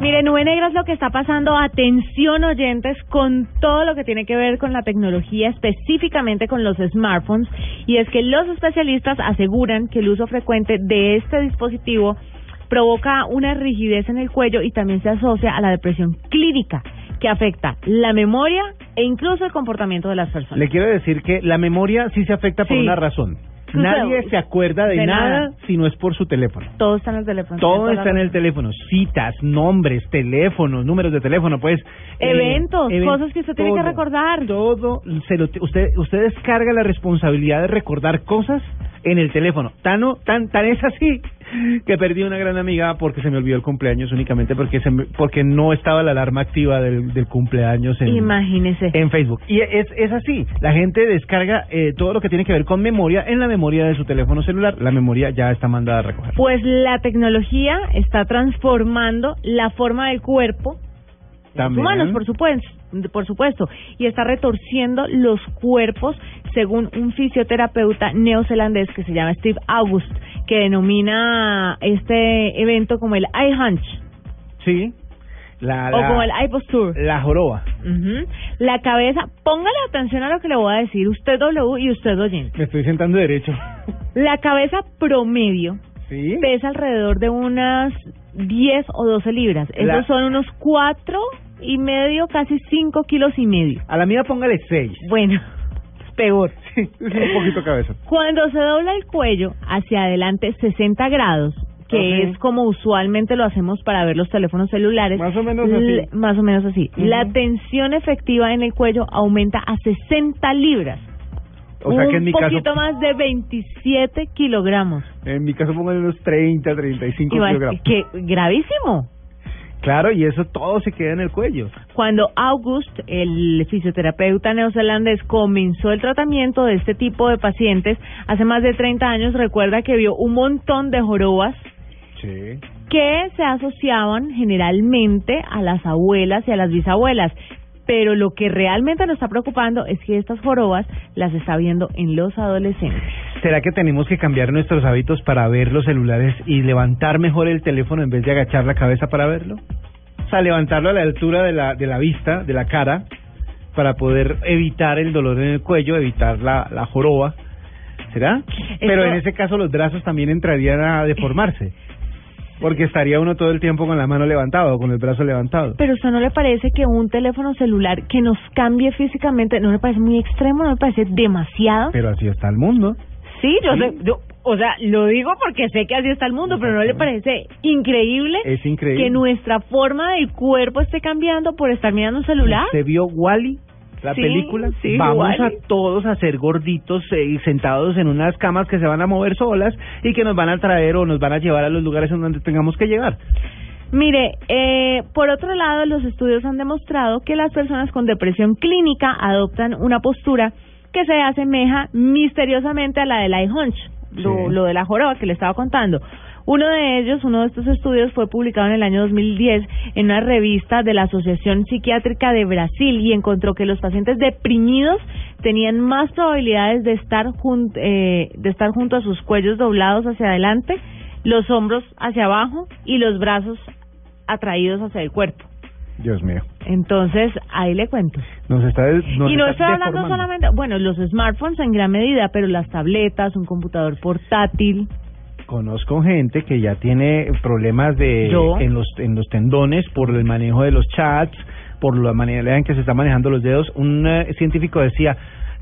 Mire, Nube Negra es lo que está pasando, atención oyentes, con todo lo que tiene que ver con la tecnología, específicamente con los smartphones, y es que los especialistas aseguran que el uso frecuente de este dispositivo provoca una rigidez en el cuello y también se asocia a la depresión clínica que afecta la memoria e incluso el comportamiento de las personas. Le quiero decir que la memoria sí se afecta por Sí. una razón. Nadie se acuerda de, De nada, nada. si no es por su teléfono. Todo está en el teléfono. Todo está en el teléfono, citas, nombres, teléfonos, números de teléfono, pues eh, Eventos, even- cosas que usted tiene que recordar. Todo, se lo- usted usted descarga la responsabilidad de recordar cosas en el teléfono. Tan o- tan tan es así que perdí una gran amiga porque se me olvidó el cumpleaños únicamente porque se me- porque no estaba la alarma activa del, del cumpleaños en Imagínese. en Facebook. Y es, es así, la gente descarga eh, todo lo que tiene que ver con memoria en la memoria de su teléfono celular. La memoria ya está mandada a recoger. Pues la tecnología está transformando la forma del cuerpo También. humanos, por supuesto, por supuesto, y está retorciendo los cuerpos según un fisioterapeuta neozelandés que se llama Steve August, que denomina este evento como el eye hunch Sí. La, o la, como el eye posture. la joroba. Ujú. La cabeza, póngale atención a lo que le voy a decir, usted W y usted oyente. Me estoy sentando derecho. La cabeza promedio Sí. pesa alrededor de unas 10 o 12 libras. Esos La- son unos 4 y medio, casi 5 kilos y medio. A la mía póngale seis. Bueno, es peor. Sí, es un poquito cabeza. Cuando se dobla el cuello hacia adelante 60 grados, que es como usualmente lo hacemos para ver los teléfonos celulares. Más o menos así. Más o menos así. La tensión efectiva en el cuello aumenta a 60 libras. O sea que en mi un caso, poquito más de 27 kilogramos. en mi caso póngale unos 30, 35 Igual, kilogramos. que gravísimo. Claro, y eso todo se queda en el cuello. Cuando August, el fisioterapeuta neozelandés, comenzó el tratamiento de este tipo de pacientes hace más de 30 años, recuerda que vio un montón de jorobas Sí. que se asociaban generalmente a las abuelas y a las bisabuelas. Pero lo que realmente nos está preocupando es que estas jorobas las está viendo en los adolescentes. ¿Será que tenemos que cambiar nuestros hábitos para ver los celulares y levantar mejor el teléfono en vez de agachar la cabeza para verlo? Sea, levantarlo a la altura de la, de la vista, de la cara, para poder evitar el dolor en el cuello, evitar la, la joroba. ¿Será? Pero en ese caso los brazos también entrarían a deformarse. Porque estaría uno todo el tiempo con la mano levantada o con el brazo levantado. Pero ¿usted no le parece que un teléfono celular que nos cambie físicamente, no le parece muy extremo, no le parece demasiado? Pero así está el mundo. Sí, yo, Sí. sé- yo- o sea, lo digo porque sé que así está el mundo, pero ¿no le parece increíble, Es increíble. que nuestra forma del cuerpo esté cambiando por estar mirando un celular? ¿Se vio Wally? La Sí, película. sí, Vamos a todos a ser gorditos eh, y sentados en unas camas que se van a mover solas y que nos van a traer o nos van a llevar a los lugares en donde tengamos que llegar. Mire, eh, por otro lado, los estudios han demostrado que las personas con depresión clínica adoptan una postura que se asemeja misteriosamente a la del eye hunch, lo, Sí. lo de la joroba que le estaba contando. Uno de ellos, uno de estos estudios, fue publicado en el año 2010 en una revista de la Asociación Psiquiátrica de Brasil y encontró que los pacientes deprimidos tenían más probabilidades de estar, jun- eh, de estar junto a sus cuellos doblados hacia adelante, los hombros hacia abajo y los brazos atraídos hacia el cuerpo. Dios mío. Entonces, ahí le cuento. Nos está des- nos y no está estoy hablando deformando. solamente, bueno, los smartphones en gran medida, pero las tabletas, un computador portátil. Conozco gente que ya tiene problemas de Yo. en los en los tendones por el manejo de los chats, por la manera en que se están manejando los dedos. Un eh, científico decía,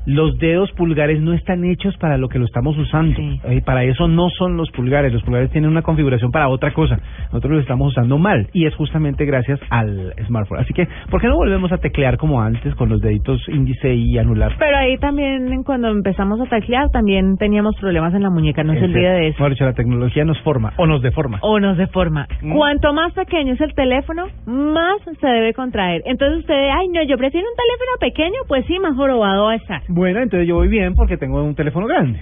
los dedos pulgares no están hechos para lo que lo estamos usando. Sí. Eh, para eso no son los pulgares. Los pulgares tienen una configuración para otra cosa. Nosotros los estamos usando mal y es justamente gracias al smartphone. Así que, ¿por qué no volvemos a teclear como antes con los deditos índice y anular? Pero ahí también, cuando empezamos a teclear, también teníamos problemas en la muñeca, no se olvide de eso. Dicho, la tecnología nos forma o nos deforma. O nos deforma. Mm. Cuanto más pequeño es el teléfono, más se debe contraer. Entonces usted, ay, no, yo prefiero un teléfono pequeño, pues sí, más jorobado va a estar. Bueno, entonces yo voy bien porque tengo un teléfono grande.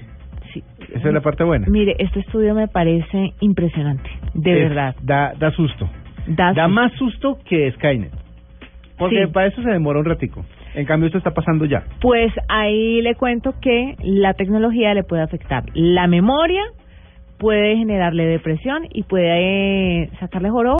Sí. Esa es la parte buena. Mire, este estudio me parece impresionante, de Es- verdad. Da, da susto. Da Da susto. más susto que Skynet. Porque Sí. para eso se demora un ratico. En cambio, esto está pasando ya. Pues ahí le cuento que la tecnología le puede afectar la memoria, puede generarle depresión y puede eh, sacarle joroba.